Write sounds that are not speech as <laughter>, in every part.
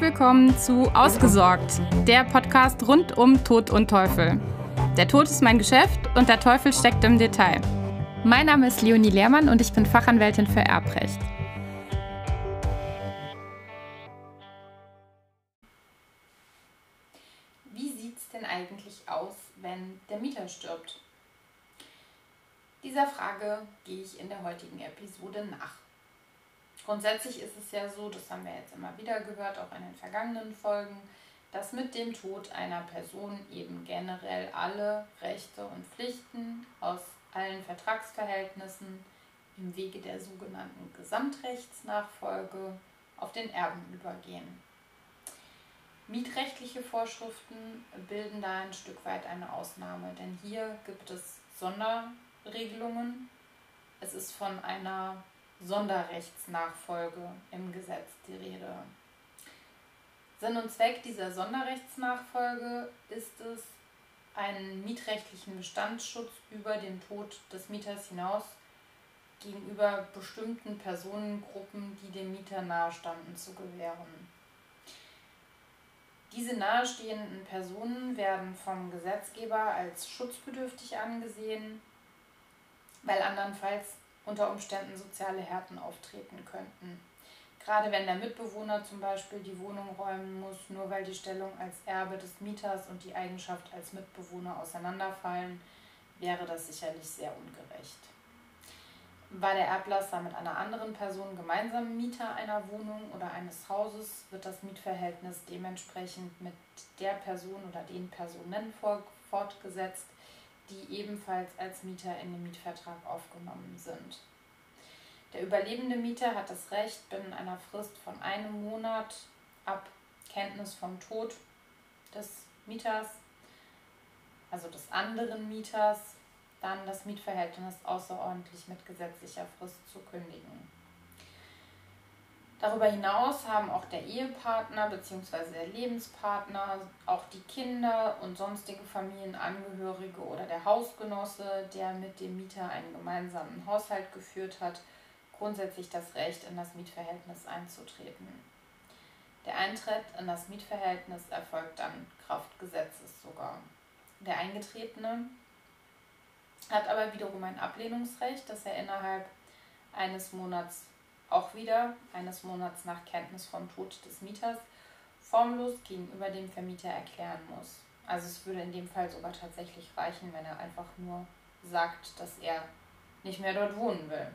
Willkommen zu Ausgesorgt, der Podcast rund um Tod und Teufel. Der Tod ist mein Geschäft und der Teufel steckt im Detail. Mein Name ist Leonie Lehrmann und ich bin Fachanwältin für Erbrecht. Wie sieht es denn eigentlich aus, wenn der Mieter stirbt? Dieser Frage gehe ich in der heutigen Episode nach. Grundsätzlich ist es ja so, das haben wir jetzt immer wieder gehört, auch in den vergangenen Folgen, dass mit dem Tod einer Person eben generell alle Rechte und Pflichten aus allen Vertragsverhältnissen im Wege der sogenannten Gesamtrechtsnachfolge auf den Erben übergehen. Mietrechtliche Vorschriften bilden da ein Stück weit eine Ausnahme, denn hier gibt es Sonderregelungen. Es ist von einer Sonderrechtsnachfolge im Gesetz die Rede. Sinn und Zweck dieser Sonderrechtsnachfolge ist es, einen mietrechtlichen Bestandsschutz über den Tod des Mieters hinaus gegenüber bestimmten Personengruppen, die dem Mieter nahestanden, zu gewähren. Diese nahestehenden Personen werden vom Gesetzgeber als schutzbedürftig angesehen, weil andernfalls unter Umständen soziale Härten auftreten könnten. Gerade wenn der Mitbewohner zum Beispiel die Wohnung räumen muss, nur weil die Stellung als Erbe des Mieters und die Eigenschaft als Mitbewohner auseinanderfallen, wäre das sicherlich sehr ungerecht. War der Erblasser mit einer anderen Person gemeinsam Mieter einer Wohnung oder eines Hauses, wird das Mietverhältnis dementsprechend mit der Person oder den Personen fortgesetzt, die ebenfalls als Mieter in den Mietvertrag aufgenommen sind. Der überlebende Mieter hat das Recht, binnen einer Frist von einem Monat ab Kenntnis vom Tod des Mieters, also des anderen Mieters, dann das Mietverhältnis außerordentlich mit gesetzlicher Frist zu kündigen. Darüber hinaus haben auch der Ehepartner bzw. der Lebenspartner, auch die Kinder und sonstige Familienangehörige oder der Hausgenosse, der mit dem Mieter einen gemeinsamen Haushalt geführt hat, grundsätzlich das Recht, in das Mietverhältnis einzutreten. Der Eintritt in das Mietverhältnis erfolgt dann Kraft Gesetzes sogar. Der Eingetretene hat aber wiederum ein Ablehnungsrecht, das er innerhalb eines Monats auch wieder eines Monats nach Kenntnis vom Tod des Mieters formlos gegenüber dem Vermieter erklären muss. Also es würde in dem Fall sogar tatsächlich reichen, wenn er einfach nur sagt, dass er nicht mehr dort wohnen will.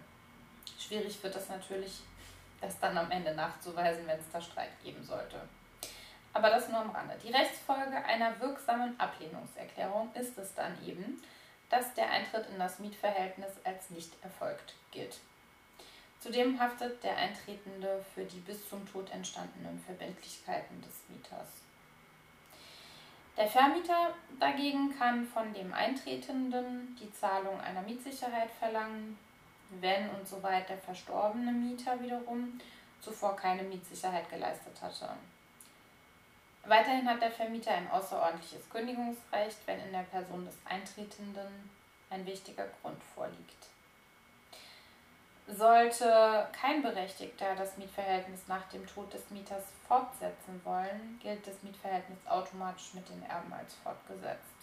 Schwierig wird das natürlich, das dann am Ende nachzuweisen, wenn es da Streit geben sollte. Aber das nur am Rande. Die Rechtsfolge einer wirksamen Ablehnungserklärung ist es dann eben, dass der Eintritt in das Mietverhältnis als nicht erfolgt gilt. Zudem haftet der Eintretende für die bis zum Tod entstandenen Verbindlichkeiten des Mieters. Der Vermieter dagegen kann von dem Eintretenden die Zahlung einer Mietsisicherheit verlangen, wenn und soweit der verstorbene Mieter wiederum zuvor keine Mietssicherheit geleistet hatte. Weiterhin hat der Vermieter ein außerordentliches Kündigungsrecht, wenn in der Person des Eintretenden ein wichtiger Grund vorliegt. Sollte kein Berechtigter das Mietverhältnis nach dem Tod des Mieters fortsetzen wollen, gilt das Mietverhältnis automatisch mit den Erben als fortgesetzt.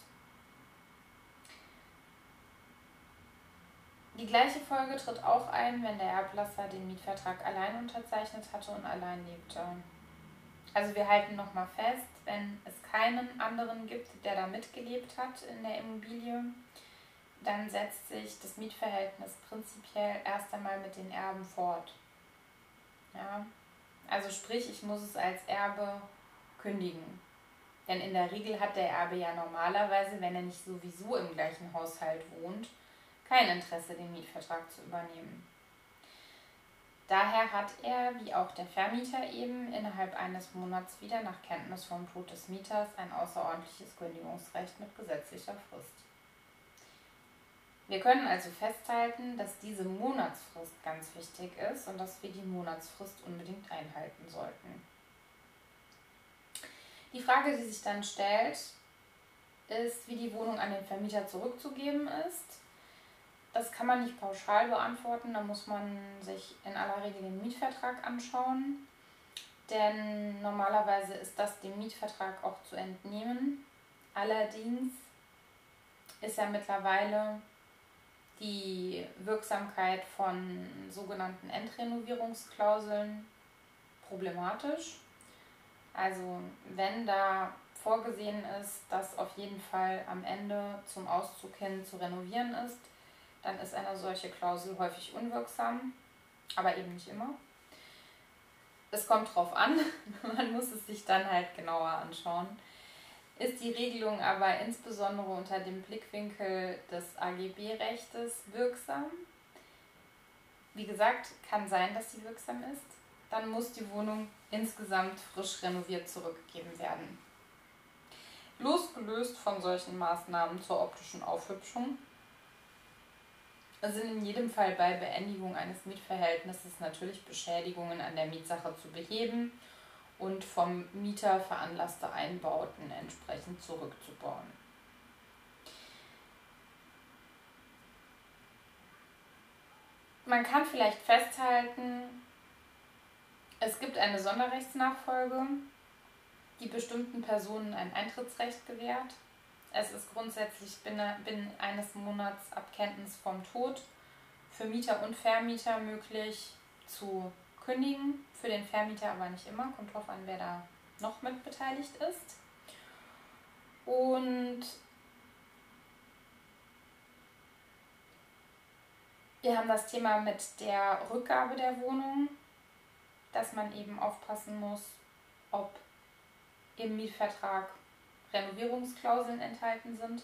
Die gleiche Folge tritt auch ein, wenn der Erblasser den Mietvertrag allein unterzeichnet hatte und allein lebte. Also wir halten nochmal fest, wenn es keinen anderen gibt, der da mitgelebt hat in der Immobilie, dann setzt sich das Mietverhältnis prinzipiell erst einmal mit den Erben fort. Ja? Also sprich, ich muss es als Erbe kündigen. Denn in der Regel hat der Erbe ja normalerweise, wenn er nicht sowieso im gleichen Haushalt wohnt, kein Interesse, den Mietvertrag zu übernehmen. Daher hat er, wie auch der Vermieter eben, innerhalb eines Monats wieder nach Kenntnis vom Tod des Mieters ein außerordentliches Kündigungsrecht mit gesetzlicher Frist. Wir können also festhalten, dass diese Monatsfrist ganz wichtig ist und dass wir die Monatsfrist unbedingt einhalten sollten. Die Frage, die sich dann stellt, ist, wie die Wohnung an den Vermieter zurückzugeben ist. Das kann man nicht pauschal beantworten, da muss man sich in aller Regel den Mietvertrag anschauen. denn normalerweise ist das dem Mietvertrag auch zu entnehmen. Allerdings ist ja mittlerweile die Wirksamkeit von sogenannten Endrenovierungsklauseln problematisch. Also wenn da vorgesehen ist, dass auf jeden Fall am Ende zum Auszug hin zu renovieren ist, dann ist eine solche Klausel häufig unwirksam, aber eben nicht immer. Es kommt drauf an, <laughs> man muss es sich dann halt genauer anschauen. Ist die Regelung aber insbesondere unter dem Blickwinkel des AGB-Rechtes wirksam? Wie gesagt, kann sein, dass sie wirksam ist. Dann muss die Wohnung insgesamt frisch renoviert zurückgegeben werden. Losgelöst von solchen Maßnahmen zur optischen Aufhübschung sind in jedem Fall bei Beendigung eines Mietverhältnisses natürlich Beschädigungen an der Mietsache zu beheben und vom Mieter veranlasste Einbauten entsprechend zurückzubauen. Man kann vielleicht festhalten, es gibt eine Sonderrechtsnachfolge, die bestimmten Personen ein Eintrittsrecht gewährt. Es ist grundsätzlich binnen eines Monats ab Kenntnis vom Tod für Mieter und Vermieter möglich zu kündigen. Für den Vermieter aber nicht immer, kommt drauf an, wer da noch mit beteiligt ist. Und wir haben das Thema mit der Rückgabe der Wohnung, dass man eben aufpassen muss, ob im Mietvertrag Renovierungsklauseln enthalten sind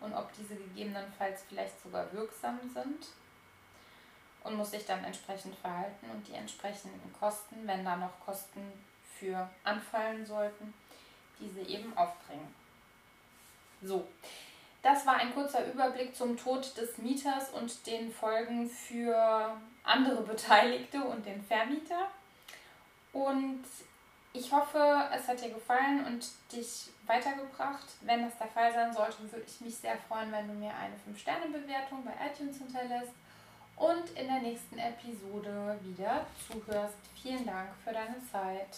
und ob diese gegebenenfalls vielleicht sogar wirksam sind und muss sich dann entsprechend verhalten und die entsprechenden Kosten, wenn da noch Kosten für anfallen sollten, diese eben aufbringen. So, das war ein kurzer Überblick zum Tod des Mieters und den Folgen für andere Beteiligte und den Vermieter. Und ich hoffe, es hat dir gefallen und dich weitergebracht. Wenn das der Fall sein sollte, würde ich mich sehr freuen, wenn du mir eine 5-Sterne-Bewertung bei iTunes hinterlässt und in der nächsten Episode wieder zuhörst. Vielen Dank für deine Zeit.